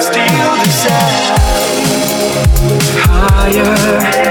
still the same. Higher.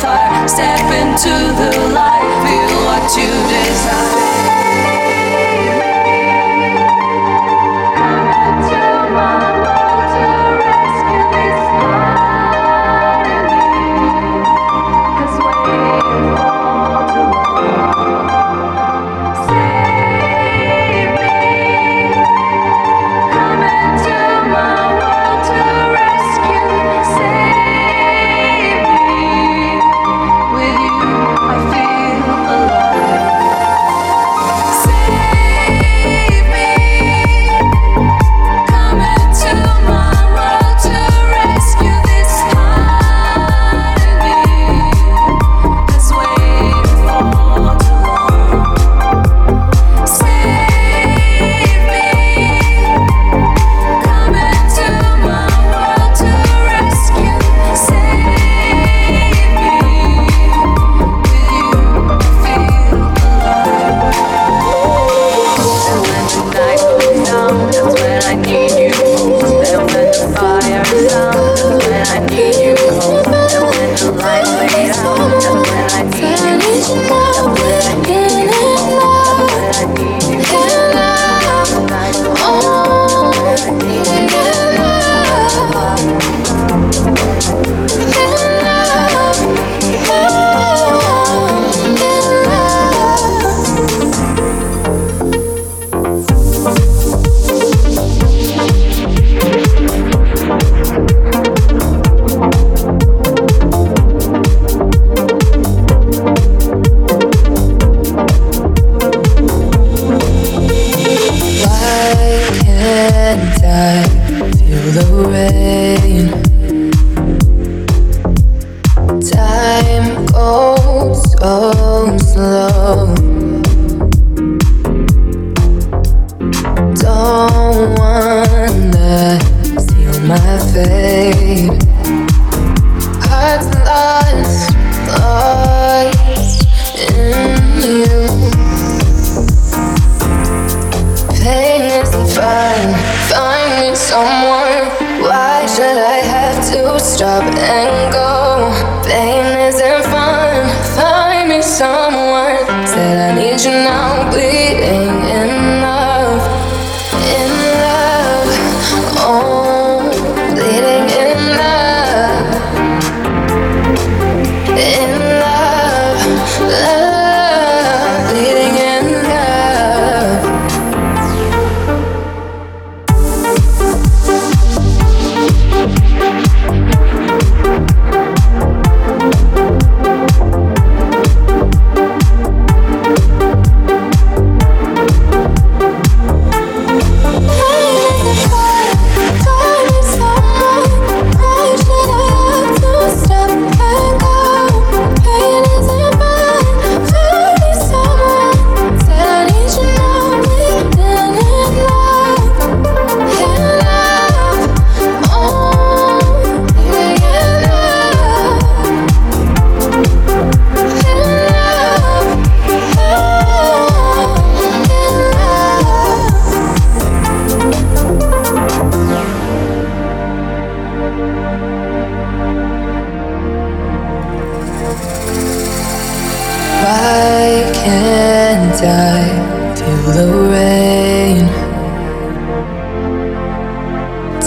Fire. Step into the light. Feel what you desire.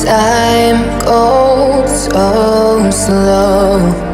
time goes so slow.